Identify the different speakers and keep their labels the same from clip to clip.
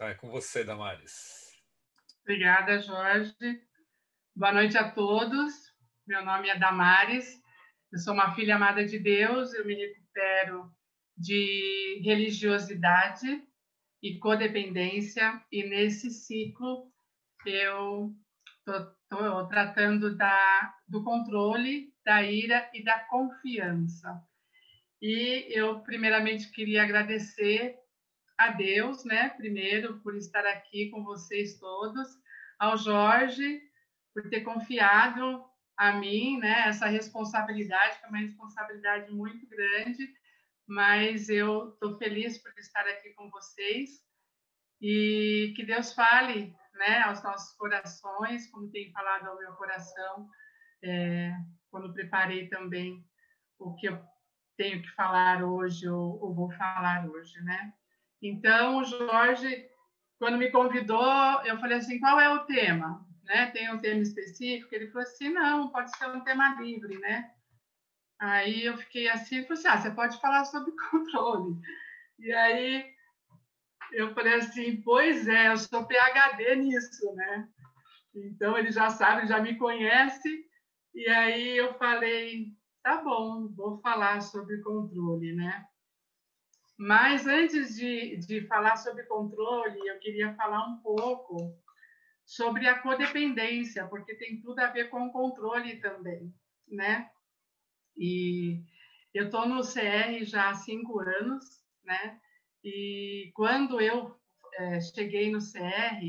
Speaker 1: Então é com você, Damares.
Speaker 2: Obrigada, Jorge. Boa noite a todos. Meu nome é Damares. Eu sou uma filha amada de Deus. Eu me recupero de religiosidade e codependência. E nesse ciclo eu estou tratando da, do controle, da ira e da confiança. E eu primeiramente queria agradecer a Deus, né? Primeiro, por estar aqui com vocês todos, ao Jorge, por ter confiado a mim, né? Essa responsabilidade, que é uma responsabilidade muito grande, mas eu estou feliz por estar aqui com vocês e que Deus fale, né? Aos nossos corações, como tem falado ao meu coração, é, quando preparei também o que eu tenho que falar hoje ou, ou vou falar hoje, né? Então, o Jorge, quando me convidou, eu falei assim: qual é o tema? Né? Tem um tema específico? Ele falou assim: não, pode ser um tema livre, né? Aí eu fiquei assim, ele assim: ah, você pode falar sobre controle. E aí eu falei assim: pois é, eu sou PhD nisso, né? Então ele já sabe, já me conhece. E aí eu falei: tá bom, vou falar sobre controle, né? Mas antes de, de falar sobre controle, eu queria falar um pouco sobre a codependência, porque tem tudo a ver com controle também, né? E eu estou no CR já há cinco anos, né? E quando eu é, cheguei no CR,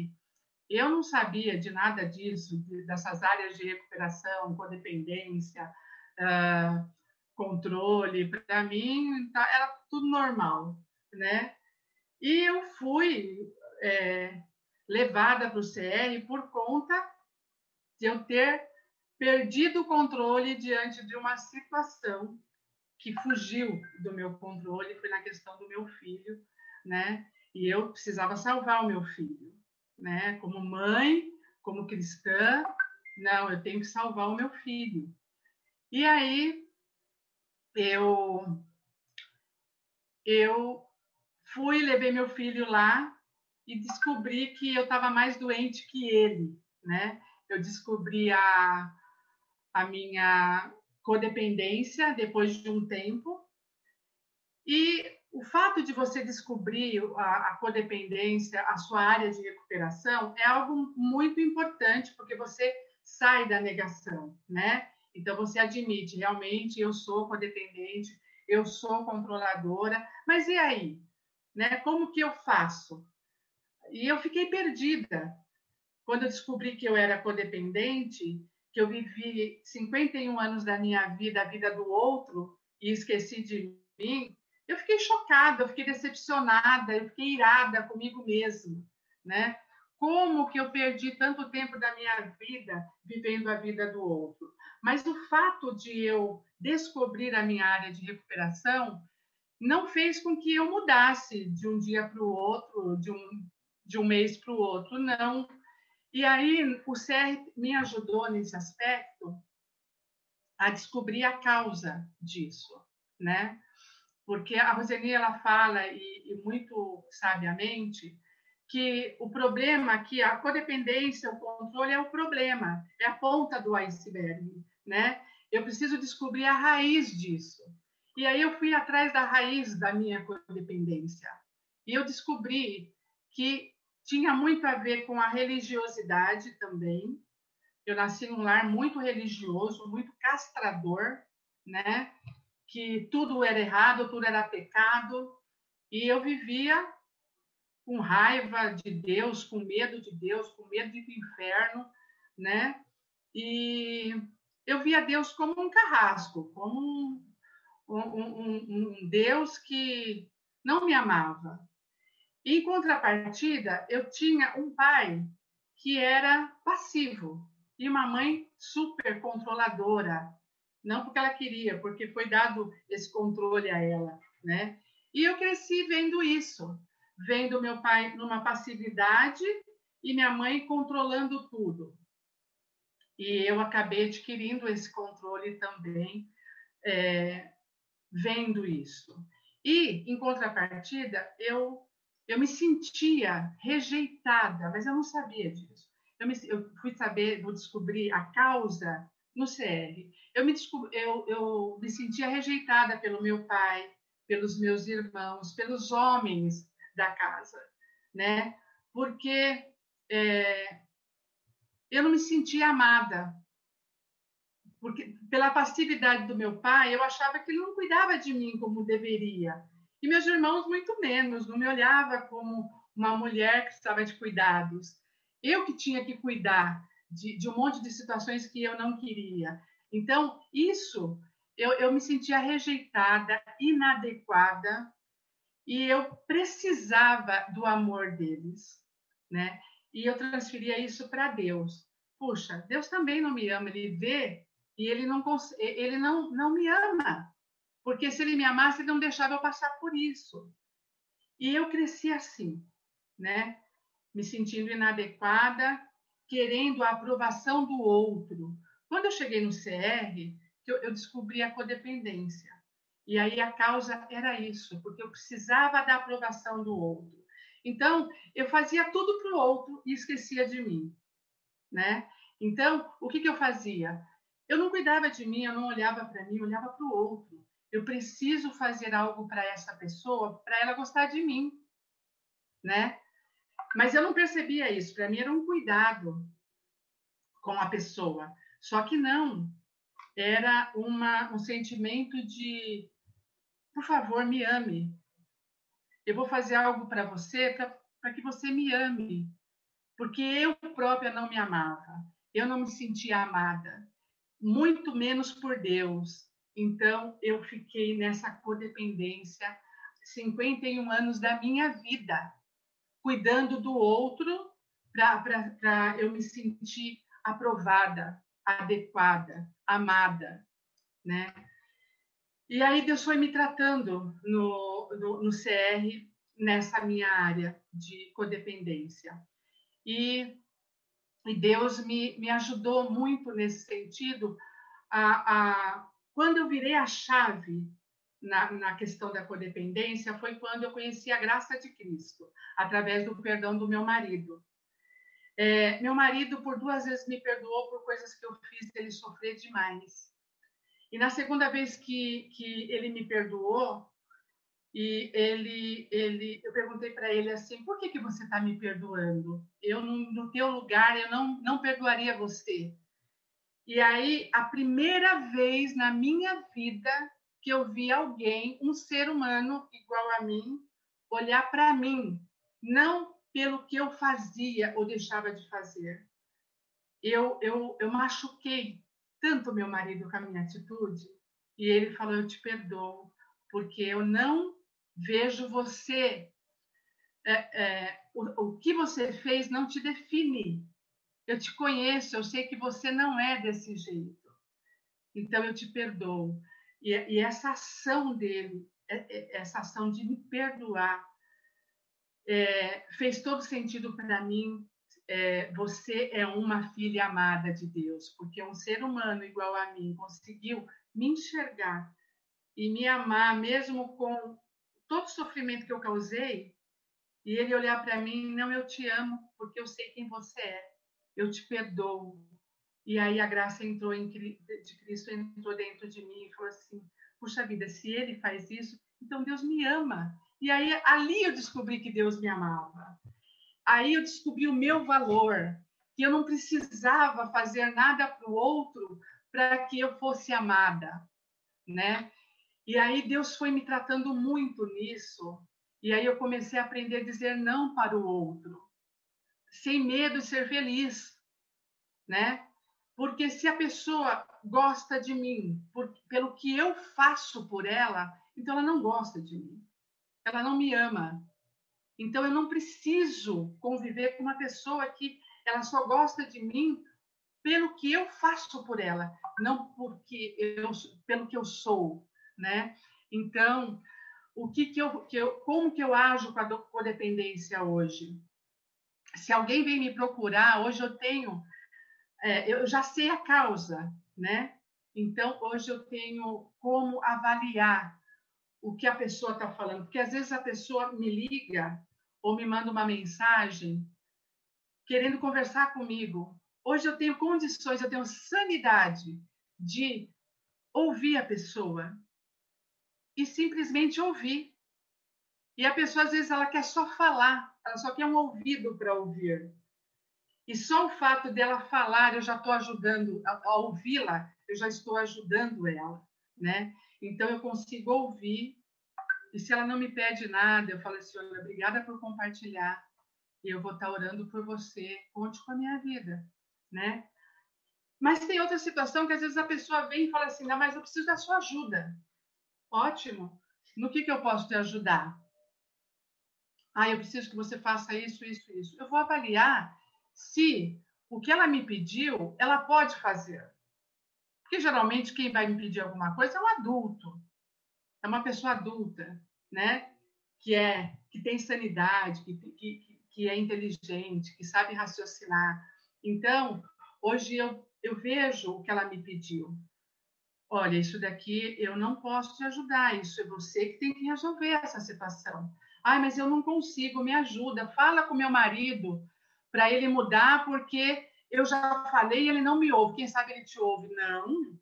Speaker 2: eu não sabia de nada disso, dessas áreas de recuperação, codependência, uh, controle. Para mim, tá, era tudo normal, né? E eu fui é, levada para o CR por conta de eu ter perdido o controle diante de uma situação que fugiu do meu controle, foi na questão do meu filho, né? E eu precisava salvar o meu filho, né? Como mãe, como cristã, não, eu tenho que salvar o meu filho. E aí eu eu fui, levei meu filho lá e descobri que eu estava mais doente que ele, né? Eu descobri a, a minha codependência depois de um tempo. E o fato de você descobrir a, a codependência, a sua área de recuperação, é algo muito importante, porque você sai da negação, né? Então você admite, realmente eu sou codependente, eu sou controladora, mas e aí? Né? Como que eu faço? E eu fiquei perdida. Quando eu descobri que eu era codependente, que eu vivi 51 anos da minha vida, a vida do outro, e esqueci de mim, eu fiquei chocada, eu fiquei decepcionada, eu fiquei irada comigo mesma, né? Como que eu perdi tanto tempo da minha vida vivendo a vida do outro? Mas o fato de eu descobrir a minha área de recuperação não fez com que eu mudasse de um dia para o outro, de um, de um mês para o outro, não. E aí o CR me ajudou nesse aspecto a descobrir a causa disso, né? Porque a Roseni ela fala e, e muito sabiamente que o problema aqui, a codependência, o controle é o problema, é a ponta do iceberg, né? Eu preciso descobrir a raiz disso. E aí eu fui atrás da raiz da minha codependência. E eu descobri que tinha muito a ver com a religiosidade também. Eu nasci num lar muito religioso, muito castrador, né? Que tudo era errado, tudo era pecado. E eu vivia com raiva de Deus, com medo de Deus, com medo do inferno, né? E eu via Deus como um carrasco, como um, um, um, um Deus que não me amava. Em contrapartida, eu tinha um pai que era passivo e uma mãe super controladora, não porque ela queria, porque foi dado esse controle a ela, né? E eu cresci vendo isso, vendo meu pai numa passividade e minha mãe controlando tudo. E eu acabei adquirindo esse controle também, é, vendo isso. E, em contrapartida, eu eu me sentia rejeitada, mas eu não sabia disso. Eu, me, eu fui saber, vou descobrir a causa no CR. Eu me, eu, eu me sentia rejeitada pelo meu pai, pelos meus irmãos, pelos homens da casa, né? Porque é, eu não me sentia amada. Porque pela passividade do meu pai, eu achava que ele não cuidava de mim como deveria. E meus irmãos muito menos, não me olhava como uma mulher que precisava de cuidados. Eu que tinha que cuidar de, de um monte de situações que eu não queria. Então, isso, eu, eu me sentia rejeitada, inadequada, e eu precisava do amor deles, né? E eu transferia isso para Deus. Puxa, Deus também não me ama, ele vê e ele não ele não não me ama. Porque se ele me amasse, ele não deixava eu passar por isso. E eu cresci assim, né? Me sentindo inadequada, querendo a aprovação do outro. Quando eu cheguei no CR, eu, eu descobri a codependência. E aí a causa era isso, porque eu precisava da aprovação do outro. Então, eu fazia tudo para o outro e esquecia de mim, né? Então, o que, que eu fazia? Eu não cuidava de mim, eu não olhava para mim, eu olhava para o outro. Eu preciso fazer algo para essa pessoa, para ela gostar de mim, né? Mas eu não percebia isso. Para mim era um cuidado com a pessoa. Só que não. Era uma, um sentimento de, por favor, me ame. Eu vou fazer algo para você para que você me ame. Porque eu própria não me amava. Eu não me sentia amada. Muito menos por Deus. Então, eu fiquei nessa codependência 51 anos da minha vida cuidando do outro para eu me sentir aprovada, adequada, amada, né? E aí Deus foi me tratando no, no, no CR nessa minha área de codependência. E, e Deus me, me ajudou muito nesse sentido. A, a, quando eu virei a chave na, na questão da codependência foi quando eu conheci a graça de Cristo, através do perdão do meu marido. É, meu marido, por duas vezes, me perdoou por coisas que eu fiz ele sofrer demais. E na segunda vez que, que ele me perdoou, e ele, ele, eu perguntei para ele assim, por que, que você está me perdoando? Eu, no, teu lugar, eu não, não perdoaria você. E aí, a primeira vez na minha vida que eu vi alguém, um ser humano igual a mim, olhar para mim, não pelo que eu fazia ou deixava de fazer. Eu, eu, eu machuquei tanto meu marido com a minha atitude, e ele falou: Eu te perdoo, porque eu não vejo você. É, é, o, o que você fez não te define. Eu te conheço, eu sei que você não é desse jeito. Então eu te perdoo. E, e essa ação dele, é, é, essa ação de me perdoar, é, fez todo sentido para mim. É, você é uma filha amada de Deus, porque um ser humano igual a mim conseguiu me enxergar e me amar, mesmo com todo o sofrimento que eu causei, e ele olhar para mim, não, eu te amo, porque eu sei quem você é, eu te perdoo, e aí a graça entrou em, de Cristo entrou dentro de mim e falou assim: puxa vida, se Ele faz isso, então Deus me ama. E aí ali eu descobri que Deus me amava. Aí eu descobri o meu valor, que eu não precisava fazer nada para o outro para que eu fosse amada, né? E aí Deus foi me tratando muito nisso. E aí eu comecei a aprender a dizer não para o outro, sem medo de ser feliz, né? Porque se a pessoa gosta de mim por, pelo que eu faço por ela, então ela não gosta de mim. Ela não me ama. Então eu não preciso conviver com uma pessoa que ela só gosta de mim pelo que eu faço por ela, não porque eu pelo que eu sou, né? Então, o que que eu, que eu como que eu ajo com a codependência hoje? Se alguém vem me procurar, hoje eu tenho é, eu já sei a causa, né? Então, hoje eu tenho como avaliar o que a pessoa está falando, porque às vezes a pessoa me liga ou me manda uma mensagem querendo conversar comigo. Hoje eu tenho condições, eu tenho sanidade de ouvir a pessoa e simplesmente ouvir. E a pessoa às vezes ela quer só falar, ela só quer um ouvido para ouvir. E só o fato dela falar, eu já estou ajudando a, a ouvi-la, eu já estou ajudando ela, né? Então eu consigo ouvir. E se ela não me pede nada, eu falo assim, olha, obrigada por compartilhar. E eu vou estar orando por você. Conte com a minha vida, né? Mas tem outra situação que às vezes a pessoa vem e fala assim, não, mas eu preciso da sua ajuda. Ótimo. No que, que eu posso te ajudar? Ah, eu preciso que você faça isso, isso, isso. Eu vou avaliar se o que ela me pediu, ela pode fazer. Porque geralmente quem vai me pedir alguma coisa é um adulto, é uma pessoa adulta, né? Que é que tem sanidade, que, que, que é inteligente, que sabe raciocinar. Então, hoje eu, eu vejo o que ela me pediu. Olha, isso daqui eu não posso te ajudar, isso é você que tem que resolver essa situação. Ai, mas eu não consigo, me ajuda. Fala com meu marido para ele mudar, porque eu já falei e ele não me ouve. Quem sabe ele te ouve? Não,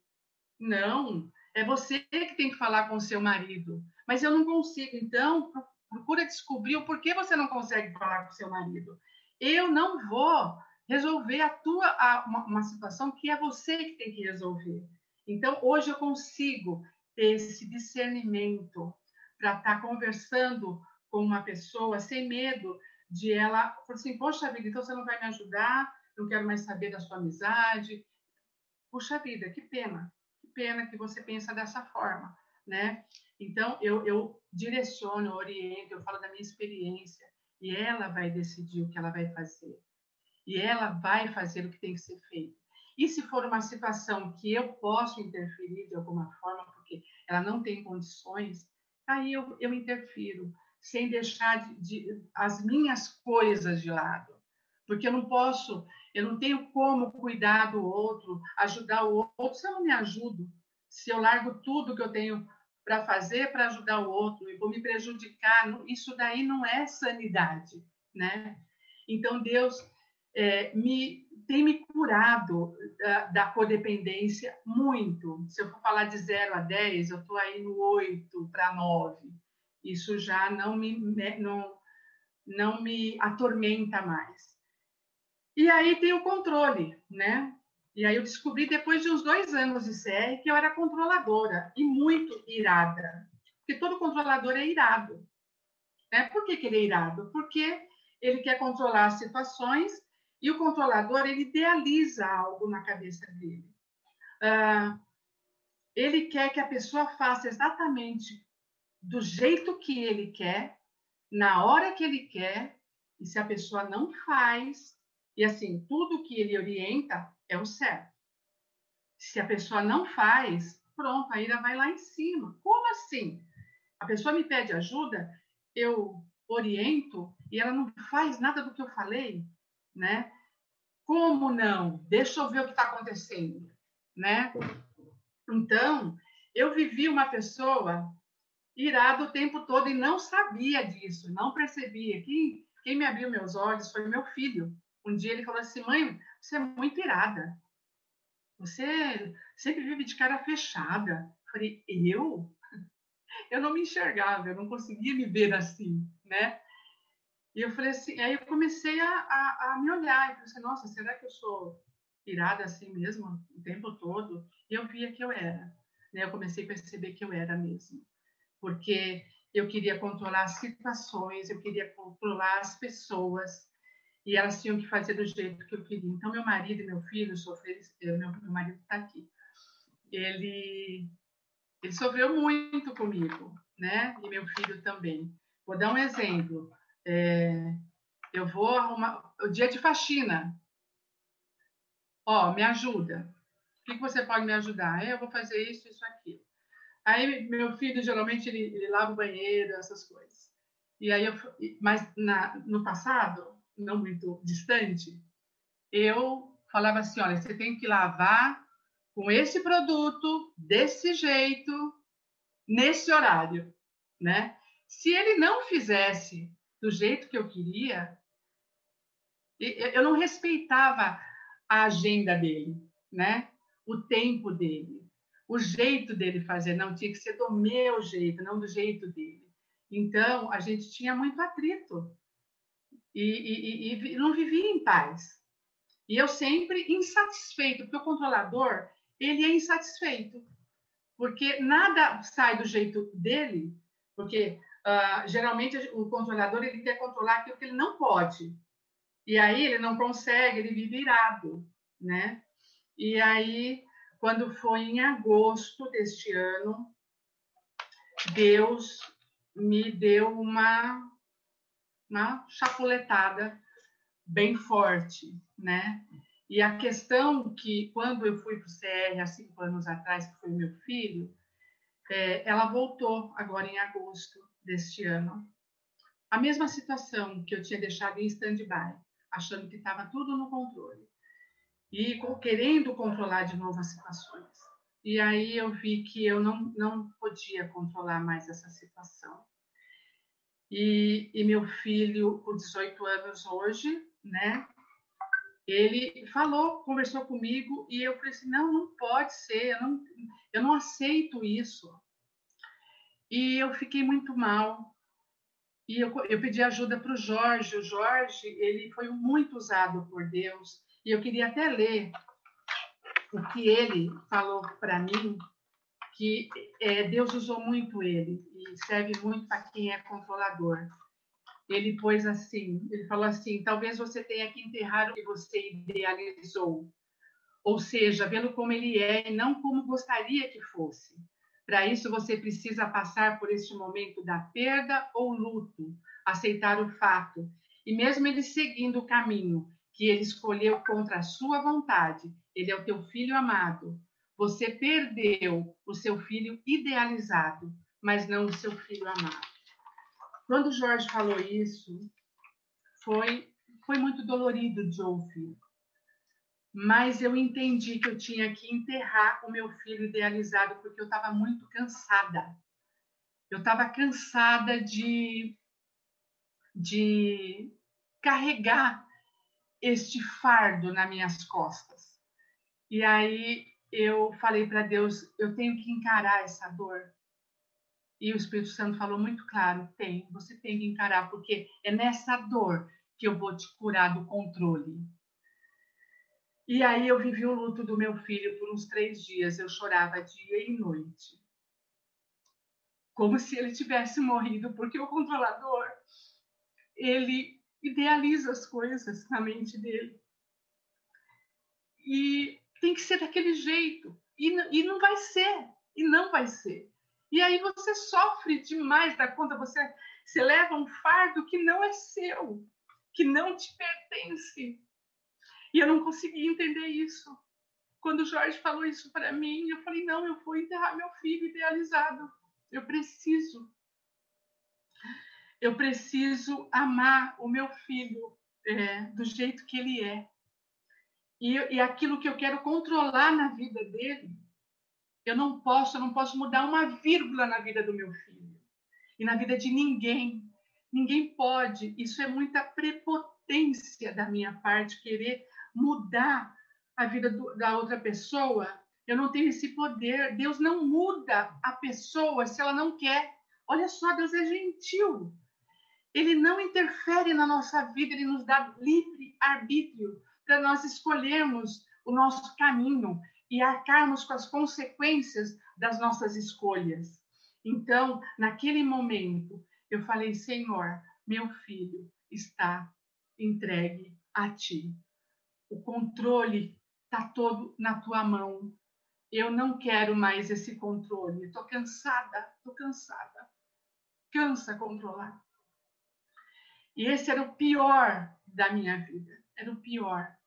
Speaker 2: não. É você que tem que falar com o seu marido. Mas eu não consigo. Então, procura descobrir o porquê você não consegue falar com o seu marido. Eu não vou resolver a tua a, uma, uma situação que é você que tem que resolver. Então, hoje eu consigo ter esse discernimento para estar tá conversando com uma pessoa sem medo de ela assim, poxa vida, então você não vai me ajudar, não quero mais saber da sua amizade. Puxa vida, que pena, pena que você pensa dessa forma, né? Então, eu, eu direciono, oriento, eu falo da minha experiência, e ela vai decidir o que ela vai fazer. E ela vai fazer o que tem que ser feito. E se for uma situação que eu posso interferir de alguma forma, porque ela não tem condições, aí eu, eu interfiro sem deixar de, de, as minhas coisas de lado. Porque eu não posso, eu não tenho como cuidar do outro, ajudar o outro se eu não me ajudo. Se eu largo tudo que eu tenho para fazer para ajudar o outro e vou me prejudicar, isso daí não é sanidade, né? Então Deus é, me tem me curado da, da, codependência muito. Se eu for falar de 0 a 10, eu estou aí no 8 para 9 isso já não me, não, não me atormenta mais. E aí tem o controle, né? E aí eu descobri depois de uns dois anos de CR que eu era controladora e muito irada. Porque todo controlador é irado. Né? Por que, que ele é irado? Porque ele quer controlar as situações e o controlador ele idealiza algo na cabeça dele. Uh, ele quer que a pessoa faça exatamente do jeito que ele quer, na hora que ele quer, e se a pessoa não faz, e assim, tudo que ele orienta é o certo. Se a pessoa não faz, pronto, a ira vai lá em cima. Como assim? A pessoa me pede ajuda, eu oriento e ela não faz nada do que eu falei, né? Como não? Deixa eu ver o que está acontecendo, né? Então, eu vivi uma pessoa irado o tempo todo e não sabia disso, não percebia. Quem, quem me abriu meus olhos foi meu filho. Um dia ele falou assim: mãe, você é muito irada. Você sempre vive de cara fechada. Eu falei: eu? Eu não me enxergava, eu não conseguia me ver assim, né? E eu falei assim, aí eu comecei a, a, a me olhar e falei assim, nossa, será que eu sou irada assim mesmo o tempo todo? E eu via que eu era, né? Eu comecei a perceber que eu era mesmo porque eu queria controlar as situações, eu queria controlar as pessoas, e elas tinham que fazer do jeito que eu queria. Então, meu marido e meu filho sofreram, meu, meu marido está aqui, ele, ele sofreu muito comigo, né? E meu filho também. Vou dar um exemplo. É, eu vou arrumar o dia de faxina. Ó, me ajuda. O que, que você pode me ajudar? Eu vou fazer isso, isso, aquilo. Aí meu filho geralmente ele, ele lava o banheiro, essas coisas. E aí eu, mas na, no passado, não muito distante, eu falava assim, olha, você tem que lavar com esse produto, desse jeito, nesse horário, né? Se ele não fizesse do jeito que eu queria, eu não respeitava a agenda dele, né? O tempo dele, o jeito dele fazer, não tinha que ser do meu jeito, não do jeito dele. Então a gente tinha muito atrito e, e, e, não vivia em paz. E eu sempre insatisfeito, porque o controlador ele é insatisfeito, porque nada sai do jeito dele, porque uh, geralmente o controlador ele quer controlar aquilo que ele não pode. E aí ele não consegue, ele vive irado, né? E aí, quando foi em agosto deste ano, Deus me deu uma, uma chapuletada bem forte, né? E a questão que, quando eu fui para o CR há cinco anos atrás, que foi meu filho, é, ela voltou agora em agosto deste ano. A mesma situação que eu tinha deixado em stand-by, achando que estava tudo no controle. E querendo controlar de novo as situações. E aí eu vi que eu não, não podia controlar mais essa situação. E, e meu filho, com 18 anos hoje, né, ele falou, conversou comigo e eu falei assim, não, não pode ser, eu não, eu não aceito isso. E eu fiquei muito mal. E eu, eu pedi ajuda para o Jorge. O Jorge, ele foi muito usado por Deus. E eu queria até ler o que ele falou para mim, que é, Deus usou muito ele e serve muito para quem é controlador ele pôs assim, ele falou assim, talvez você tenha que enterrar o que você idealizou, ou seja, vê-lo como ele é e não como gostaria que fosse. Para isso você precisa passar por este momento da perda ou luto, aceitar o fato, e mesmo ele seguindo o caminho que ele escolheu contra a sua vontade, ele é o teu filho amado. Você perdeu o seu filho idealizado, mas não o seu filho amado. Quando Jorge falou isso, foi, foi muito dolorido de ouvir. Mas eu entendi que eu tinha que enterrar o meu filho idealizado, porque eu estava muito cansada. Eu estava cansada de, de carregar este fardo nas minhas costas. E aí eu falei para Deus: eu tenho que encarar essa dor. E o Espírito Santo falou muito claro: tem, você tem que encarar, porque é nessa dor que eu vou te curar do controle. E aí eu vivi o luto do meu filho por uns três dias. Eu chorava dia e noite. Como se ele tivesse morrido, porque o controlador, ele idealiza as coisas na mente dele. E tem que ser daquele jeito. E, e não vai ser. E não vai ser. E aí você sofre demais da conta, você, você leva um fardo que não é seu, que não te pertence. E eu não consegui entender isso. Quando o Jorge falou isso para mim, eu falei: não, eu vou enterrar meu filho idealizado. Eu preciso. Eu preciso amar o meu filho é, do jeito que ele é. E, e aquilo que eu quero controlar na vida dele, eu não posso, eu não posso mudar uma vírgula na vida do meu filho e na vida de ninguém. Ninguém pode. Isso é muita prepotência da minha parte querer mudar a vida do, da outra pessoa. Eu não tenho esse poder. Deus não muda a pessoa se ela não quer. Olha só, Deus é gentil. Ele não interfere na nossa vida, ele nos dá livre arbítrio para nós escolhermos o nosso caminho e arcarmos com as consequências das nossas escolhas. Então, naquele momento, eu falei: Senhor, meu filho está entregue a ti. O controle está todo na tua mão. Eu não quero mais esse controle. Estou cansada, estou cansada. Cansa controlar. E esse era o pior da minha vida. Era o pior.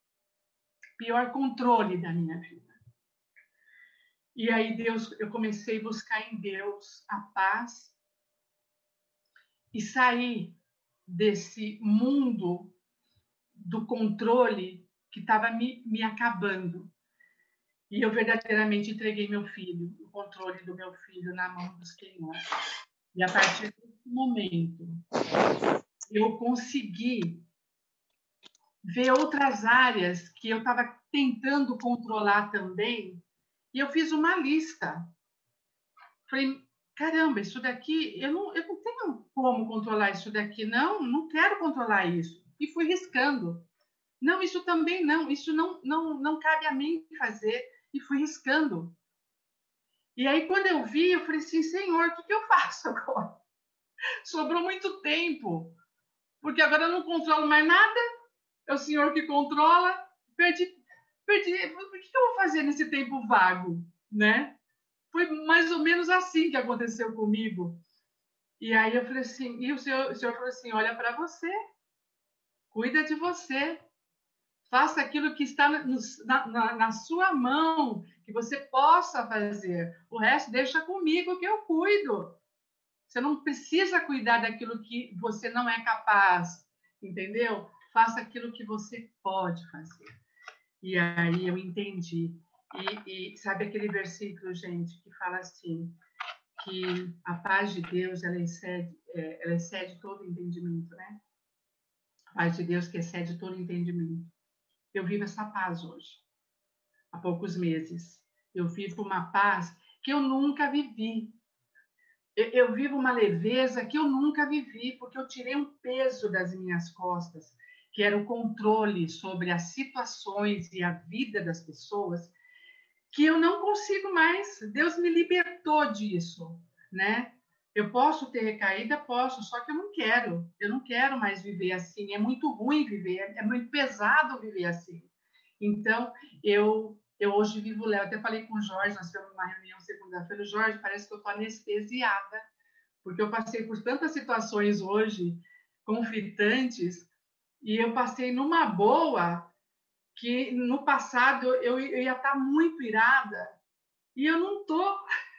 Speaker 2: Pior controle da minha vida. E aí Deus, eu comecei a buscar em Deus a paz e sair desse mundo do controle que estava me, me acabando. E eu verdadeiramente entreguei meu filho, o controle do meu filho na mão do Senhor. E a partir desse momento, eu consegui ver outras áreas que eu estava tentando controlar também, e eu fiz uma lista. Falei, caramba, isso daqui, eu não, eu não tenho como controlar isso daqui, não, não quero controlar isso. E fui riscando. Não, isso também não, isso não, não, não cabe a mim fazer. E fui riscando. E aí, quando eu vi, eu falei assim, Senhor, o que, eu faço agora? Sobrou muito tempo, porque agora eu não controlo mais nada, é o Senhor que controla, perdi, perdi, o que eu vou fazer nesse tempo vago, né? Foi mais ou menos assim que aconteceu comigo. E aí eu falei assim, e o Senhor, o senhor falou assim, olha para você, cuida de você, faça aquilo que está na, na, na, sua mão, que você possa fazer. O resto deixa comigo que eu cuido. Você não precisa cuidar daquilo que você não é capaz, entendeu? Faça aquilo que você pode fazer. E aí eu entendi. E, e sabe aquele versículo, gente, que fala assim, que a paz de Deus ela excede, é, ela excede todo entendimento, né? A paz de Deus que excede todo entendimento. Eu vivo essa paz hoje, há poucos meses. Eu vivo uma paz que eu nunca vivi eu vivo uma leveza que eu nunca vivi, porque eu tirei um peso das minhas costas, que era o controle sobre as situações e a vida das pessoas, que eu não consigo mais. Deus me libertou disso, né? Eu posso ter recaída, posso, só que eu não quero. Eu não quero mais viver assim. É muito ruim viver, é muito pesado viver assim. Então, eu eu hoje vivo Léo. Até falei com o Jorge, nós tivemos uma reunião segunda-feira. Jorge, parece que eu estou anestesiada, porque eu passei por tantas situações hoje conflitantes e eu passei numa boa que no passado eu, eu ia estar tá muito irada e eu não tô.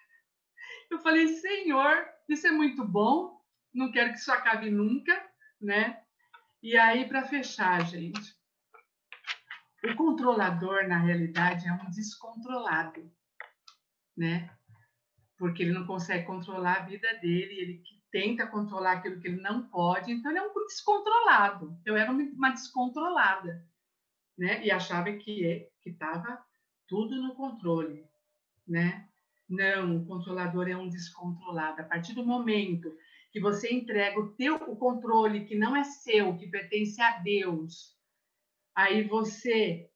Speaker 2: Eu falei, Senhor, isso é muito bom, não quero que isso acabe nunca, né? E aí, para fechar, gente, o controlador, na realidade, é um descontrolado, né? Porque ele não consegue controlar a vida dele, ele tenta controlar aquilo que ele não pode, então ele é um descontrolado. Eu era uma descontrolada, né? E achava que que estava tudo no controle, né? Não, o controlador é um descontrolado. A partir do momento que você entrega o teu o controle que não é seu, que pertence a Deus, aí você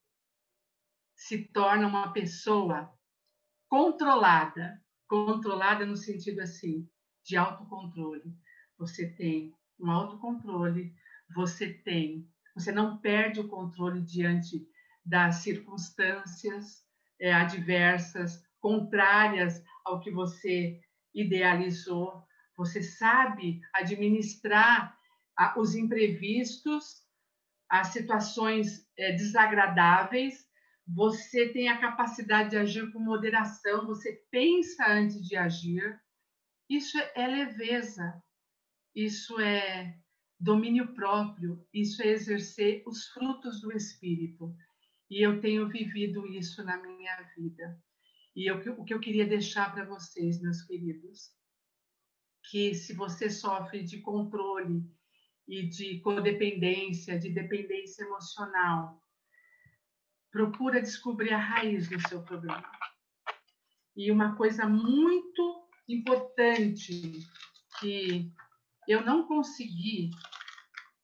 Speaker 2: se torna uma pessoa controlada, controlada no sentido assim, de autocontrole. Você tem um autocontrole, você tem, você não perde o controle diante das circunstâncias é, adversas, contrárias ao que você idealizou. Você sabe administrar a, os imprevistos as situações é, desagradáveis, você tem a capacidade de agir com moderação, você pensa antes de agir. Isso é leveza, isso é domínio próprio, isso é exercer os frutos do Espírito. E eu tenho vivido isso na minha vida. E eu, o que eu queria deixar para vocês, meus queridos, que se você sofre de controle e de codependência, de dependência emocional. Procura descobrir a raiz do seu problema. E uma coisa muito importante que eu não consegui,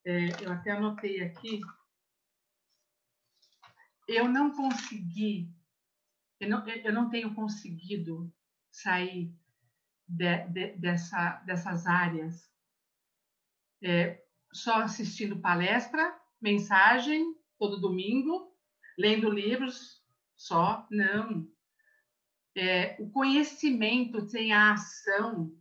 Speaker 2: é, eu até anotei aqui, eu não consegui, eu não, eu não tenho conseguido sair de, de, dessa, dessas áreas é, só assistindo palestra, mensagem todo domingo, lendo livros só, não. É, o conhecimento sem a ação,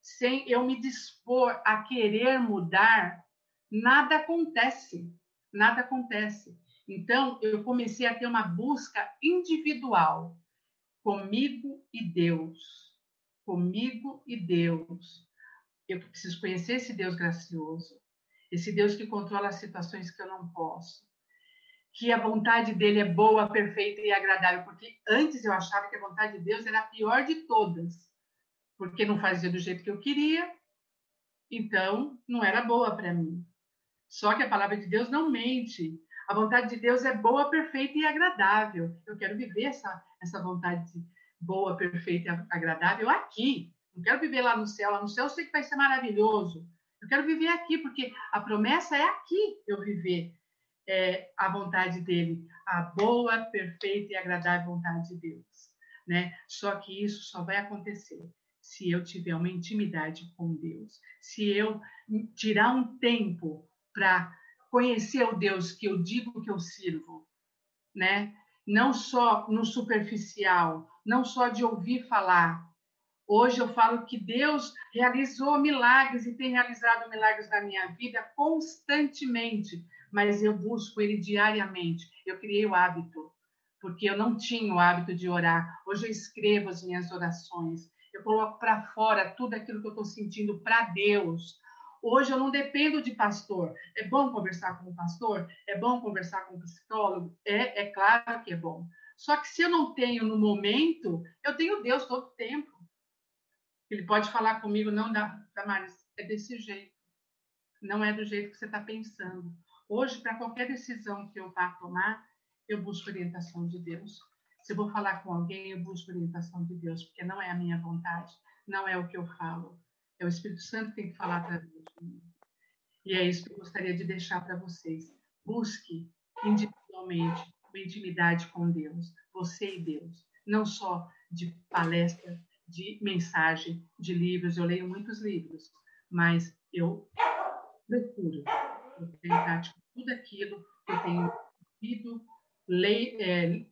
Speaker 2: sem eu me dispor a querer mudar, nada acontece, nada acontece. Então, eu comecei a ter uma busca individual, comigo e Deus. Comigo e Deus. Eu preciso conhecer esse Deus gracioso esse Deus que controla as situações que eu não posso. Que a vontade dele é boa, perfeita e agradável, porque antes eu achava que a vontade de Deus era a pior de todas, porque não fazia do jeito que eu queria, então não era boa para mim. Só que a palavra de Deus não mente. A vontade de Deus é boa, perfeita e agradável. Eu quero viver essa, essa vontade boa, perfeita e agradável aqui. Não quero viver lá no céu. Lá no céu eu sei que vai ser maravilhoso. Eu quero viver aqui, porque a promessa é aqui eu viver é, a vontade dele, a boa, perfeita e agradável vontade de Deus. Né? Só que isso só vai acontecer se eu tiver uma intimidade com Deus, se eu tirar um tempo para conhecer o Deus que eu digo que eu sirvo, né? Não só no superficial, não só de ouvir falar. Hoje eu falo que Deus realizou milagres e tem realizado milagres na minha vida constantemente, mas eu busco ele diariamente. Eu criei o hábito, porque eu não tinha o hábito de orar. Hoje eu escrevo as minhas orações. Eu coloco para fora tudo aquilo que eu estou sentindo para Deus. Hoje eu não dependo de pastor. É bom conversar com o pastor? É bom conversar com o psicólogo? É, é claro que é bom. Só que se eu não tenho no momento, eu tenho Deus todo o tempo. Ele pode falar comigo, não, Damares, é desse jeito. Não é do jeito que você está pensando. Hoje, para qualquer decisão que eu vá tomar, eu busco orientação de Deus. Se eu vou falar com alguém, eu busco orientação de Deus, porque não é a minha vontade, não é o que eu falo. É o Espírito Santo que tem que falar para mim. E é isso que eu gostaria de deixar para vocês. Busque individualmente uma intimidade com Deus, você e Deus. Não só de palestra, de mensagem, de livros. Eu leio muitos livros, mas eu procuro em prática tudo aquilo que eu tenho lido, leio, é,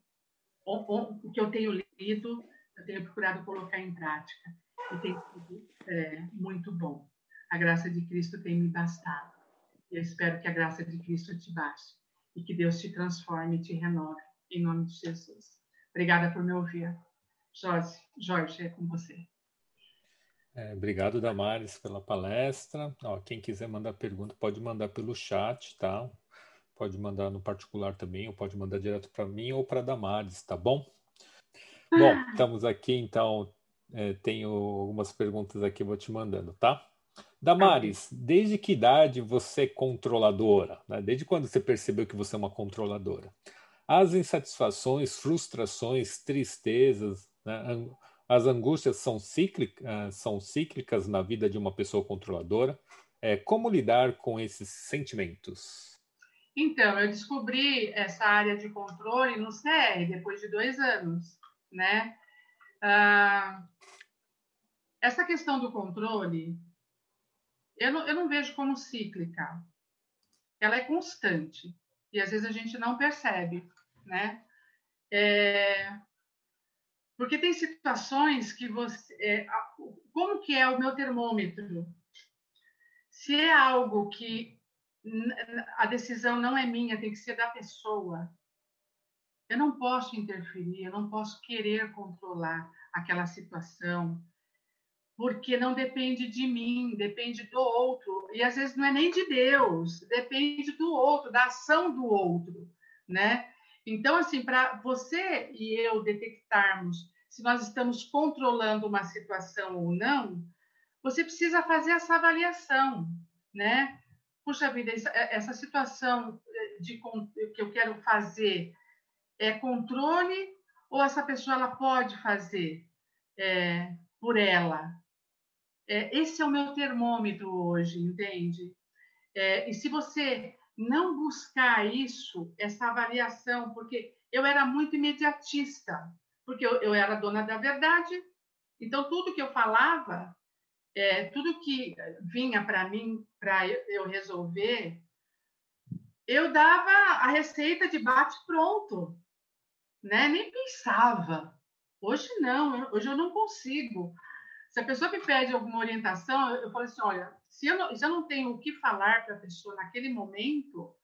Speaker 2: o, que eu tenho lido, eu tenho procurado colocar em prática. E tem sido é, muito bom. A graça de Cristo tem me bastado. E eu espero que a graça de Cristo te baste. E que Deus te transforme e te renove. Em nome de Jesus. Obrigada por me ouvir. Jorge, Jorge é com você.
Speaker 1: É, obrigado, Damares, pela palestra. Ó, quem quiser mandar pergunta, pode mandar pelo chat, tá? Pode mandar no particular também, ou pode mandar direto para mim ou para Damares, tá bom? Bom, estamos aqui, então, é, tenho algumas perguntas aqui, vou te mandando, tá? Damares, desde que idade você é controladora? Né? Desde quando você percebeu que você é uma controladora? As insatisfações, frustrações, tristezas, né? As angústias são, ah, são cíclicas na vida de uma pessoa controladora. É, como lidar com esses sentimentos?
Speaker 2: Então, eu descobri essa área de controle no CR depois de dois anos, né? Ah, essa questão do controle, eu não, eu não vejo como cíclica. Ela é constante e às vezes a gente não percebe, né? É, porque tem situações que você. É, como que é o meu termômetro? Se é algo que a decisão não é minha, tem que ser da pessoa. Eu não posso interferir, eu não posso querer controlar aquela situação, porque não depende de mim, depende do outro. E às vezes não é nem de Deus, depende do outro, da ação do outro, né? Então, assim, para você e eu detectarmos se nós estamos controlando uma situação ou não, você precisa fazer essa avaliação, né? Puxa vida, essa situação de, que eu quero fazer é controle ou essa pessoa ela pode fazer é, por ela? É, esse é o meu termômetro hoje, entende? É, e se você não buscar isso, essa avaliação, porque eu era muito imediatista, porque eu, eu era dona da verdade, então tudo que eu falava, é, tudo que vinha para mim, para eu resolver, eu dava a receita de bate-pronto, né? Nem pensava. Hoje não, hoje eu não consigo. Se a pessoa me pede alguma orientação, eu, falo assim, olha, se eu não, eu não tenho o que falar para a pessoa naquele momento,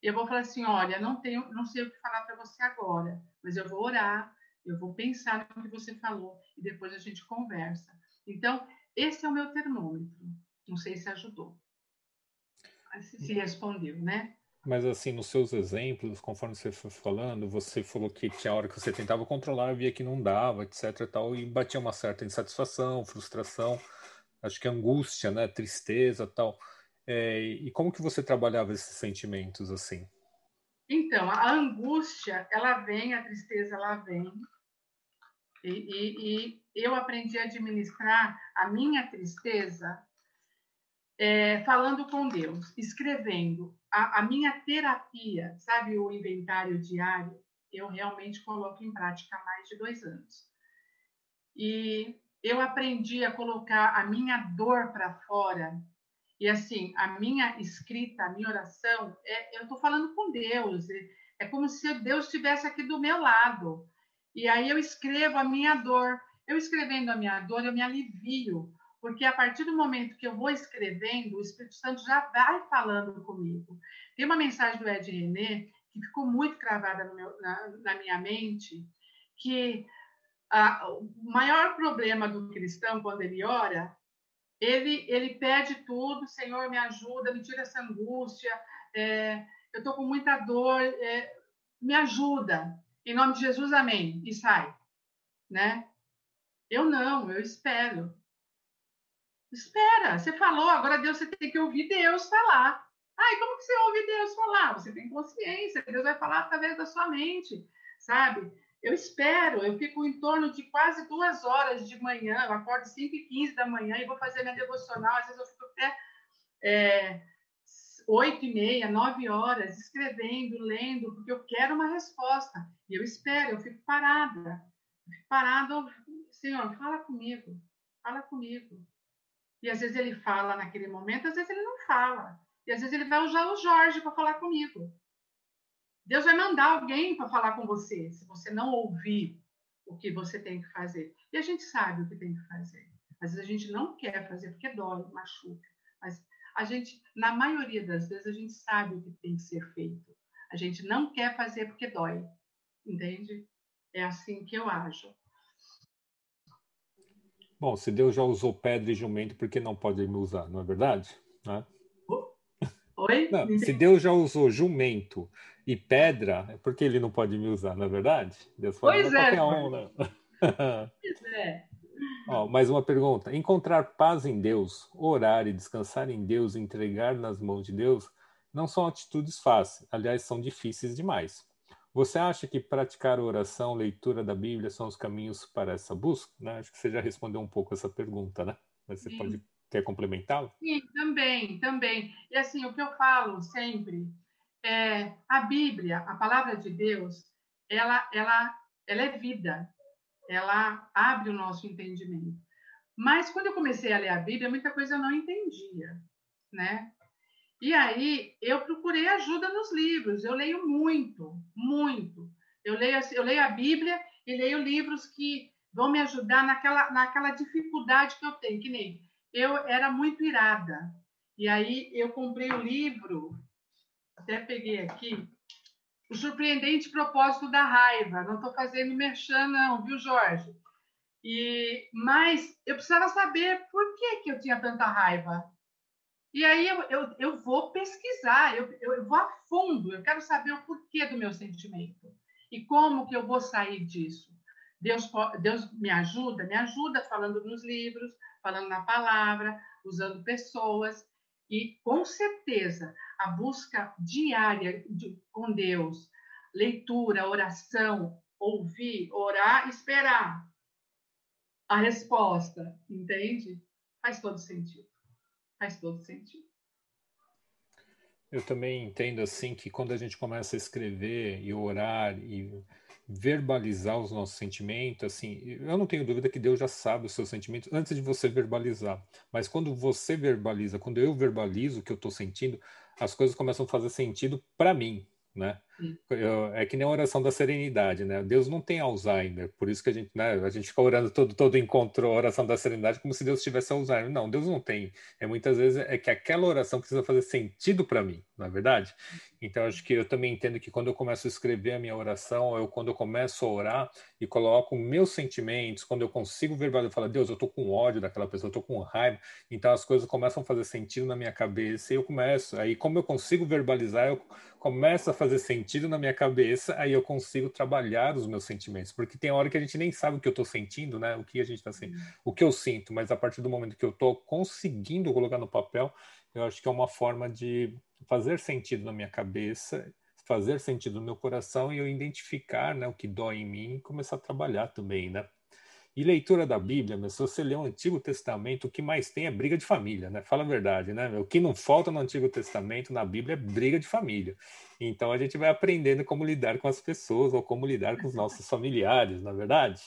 Speaker 2: eu vou falar assim, olha, não tenho, não sei o que falar para você agora, mas eu vou orar, eu vou pensar no que você falou e depois a gente conversa. Então, esse é o meu termômetro. Não sei se ajudou. Se, se respondeu, né?
Speaker 1: Mas assim, nos seus exemplos, conforme você foi falando, você falou que tinha hora que você tentava controlar, via que não dava, etc. Tal, e batia uma certa insatisfação, frustração, acho que angústia, né, tristeza, tal. É, e como que você trabalhava esses sentimentos assim?
Speaker 2: Então, a angústia, ela vem, a tristeza, ela vem. E, e, e eu aprendi a administrar a minha tristeza é, falando com Deus, escrevendo. A, a minha terapia, sabe, o inventário diário, eu realmente coloco em prática há mais de dois anos. E eu aprendi a colocar a minha dor para fora e assim, a minha escrita, a minha oração, é, eu estou falando com Deus. É, é como se Deus estivesse aqui do meu lado. E aí eu escrevo a minha dor. Eu escrevendo a minha dor, eu me alivio. Porque a partir do momento que eu vou escrevendo, o Espírito Santo já vai falando comigo. Tem uma mensagem do Ed René que ficou muito cravada meu, na, na, minha mente, que a, o maior problema do cristão quando ele ora ele, ele pede tudo, Senhor, me ajuda, me tira essa angústia, é, eu estou com muita dor, é, me ajuda. Em nome de Jesus, amém. E sai. Né? Eu não, eu espero. Espera, você falou, agora Deus, você tem que ouvir Deus falar. Ai, como que você ouve Deus falar? Você tem consciência, Deus vai falar através da sua mente, sabe? Eu espero, eu fico em torno de quase duas horas de manhã, eu acordo 5 e 15 da manhã e vou fazer minha devocional, às vezes eu fico até é, 8 e meia, 9 horas, escrevendo, lendo, porque eu quero uma resposta. E eu espero, eu fico parada. Eu fico parada, Senhor, fala comigo, fala comigo. E às vezes ele fala naquele momento, às vezes ele não fala. E às vezes ele vai usar o Jorge para falar comigo. Deus vai mandar alguém para falar com você, se você não ouvir o que você tem que fazer. E a gente sabe o que tem que fazer. Às vezes a gente não quer fazer porque dói, machuca. Mas a gente, na maioria das vezes, a gente sabe o que tem que ser feito. A gente não quer fazer porque dói. Entende? É assim que eu ajo.
Speaker 1: Bom, se Deus já usou pedra e jumento, por que não pode me usar? Não é verdade? Né?
Speaker 2: Oi?
Speaker 1: Não, se Deus já usou jumento e pedra, é porque ele não pode me usar, não é verdade? Deus
Speaker 2: fala, pois é.
Speaker 1: Um,
Speaker 2: né? Pois é.
Speaker 1: Ó, mais uma pergunta. Encontrar paz em Deus, orar e descansar em Deus, entregar nas mãos de Deus, não são atitudes fáceis, aliás, são difíceis demais. Você acha que praticar oração, leitura da Bíblia são os caminhos para essa busca? Né? Acho que você já respondeu um pouco essa pergunta, né? Mas você Sim. pode Quer complementá-lo?
Speaker 2: Sim, também, também. E assim, o que eu falo sempre é a Bíblia, a palavra de Deus, ela, ela, ela é vida. Ela abre o nosso entendimento. Mas quando eu comecei a ler a Bíblia, muita coisa eu não entendia, né? E aí eu procurei ajuda nos livros. Eu leio muito, muito. Eu leio, eu leio a Bíblia e leio livros que vão me ajudar naquela, naquela dificuldade que eu tenho, que nem eu era muito irada. E aí eu comprei o livro, até peguei aqui, O Surpreendente Propósito da Raiva. Não estou fazendo merchan, não, viu, Jorge? E, mas eu precisava saber por que, que eu tinha tanta raiva. E aí eu, eu, eu vou pesquisar, eu, eu, eu vou a fundo, eu quero saber o porquê do meu sentimento e como que eu vou sair disso. Deus, Deus me ajuda? Me ajuda falando nos livros, falando na palavra, usando pessoas. E, com certeza, a busca diária de, com Deus, leitura, oração, ouvir, orar, esperar a resposta, entende? Faz todo sentido. Faz todo sentido.
Speaker 1: Eu também entendo assim que quando a gente começa a escrever e orar e verbalizar os nossos sentimentos, assim, eu não tenho dúvida que Deus já sabe os seus sentimentos antes de você verbalizar. Mas quando você verbaliza, quando eu verbalizo o que eu estou sentindo, as coisas começam a fazer sentido para mim, né? Eu, é que nem a oração da serenidade, né? Deus não tem Alzheimer, por isso que a gente, né, a gente fica orando todo, todo encontro oração da serenidade como se Deus tivesse Alzheimer. Não, Deus não tem. É muitas vezes é que aquela oração precisa fazer sentido para mim, não é verdade? Então acho que eu também entendo que quando eu começo a escrever a minha oração, ou quando eu começo a orar e coloco meus sentimentos, quando eu consigo verbalizar, eu falo, Deus, eu tô com ódio daquela pessoa, eu tô com raiva, então as coisas começam a fazer sentido na minha cabeça e eu começo, aí como eu consigo verbalizar, eu começa a fazer sentido na minha cabeça, aí eu consigo trabalhar os meus sentimentos, porque tem hora que a gente nem sabe o que eu estou sentindo, né? O que a gente está sentindo, o que eu sinto, mas a partir do momento que eu estou conseguindo colocar no papel, eu acho que é uma forma de fazer sentido na minha cabeça, fazer sentido no meu coração e eu identificar né, o que dói em mim e começar a trabalhar também, né? E leitura da Bíblia, mas se você ler o Antigo Testamento, o que mais tem é briga de família, né? Fala a verdade, né? O que não falta no Antigo Testamento, na Bíblia, é briga de família. Então a gente vai aprendendo como lidar com as pessoas ou como lidar com os nossos familiares, na é verdade?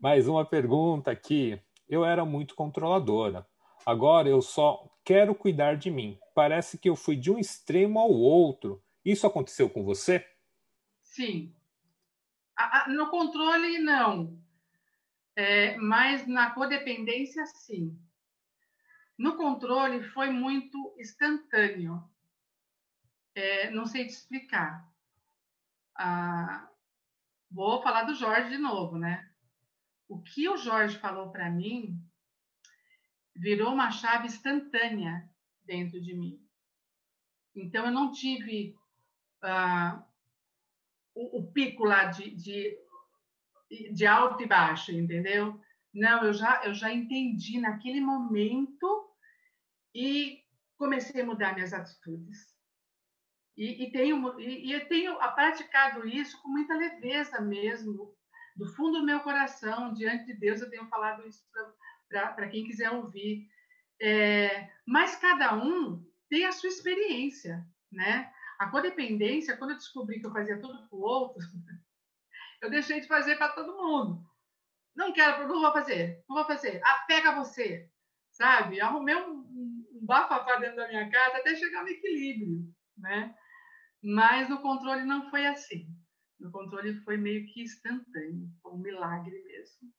Speaker 1: Mais uma pergunta aqui. Eu era muito controladora. Agora eu só quero cuidar de mim. Parece que eu fui de um extremo ao outro. Isso aconteceu com você?
Speaker 2: Sim. No controle, não é, mas na codependência, sim. No controle, foi muito instantâneo. É, não sei te explicar. Ah, vou falar do Jorge de novo, né? O que o Jorge falou para mim virou uma chave instantânea dentro de mim. Então, eu não tive ah, o, o, pico lá de, de de alto e baixo, entendeu? Não, eu já, eu já entendi naquele momento e comecei a mudar minhas atitudes. E, e tenho, e, e tenho praticado isso com muita leveza mesmo, do fundo do meu coração, diante de Deus, eu tenho falado isso para quem quiser ouvir. É, mas cada um tem a sua experiência, né? A codependência, quando eu descobri que eu fazia tudo para o outro, eu deixei de fazer para todo mundo. Não quero, não vou fazer, não vou fazer. Apega você, sabe? Arrumei um, um bafafá dentro da minha casa até chegar no equilíbrio, né? Mas no controle não foi assim. No controle foi meio que instantâneo, foi um milagre mesmo.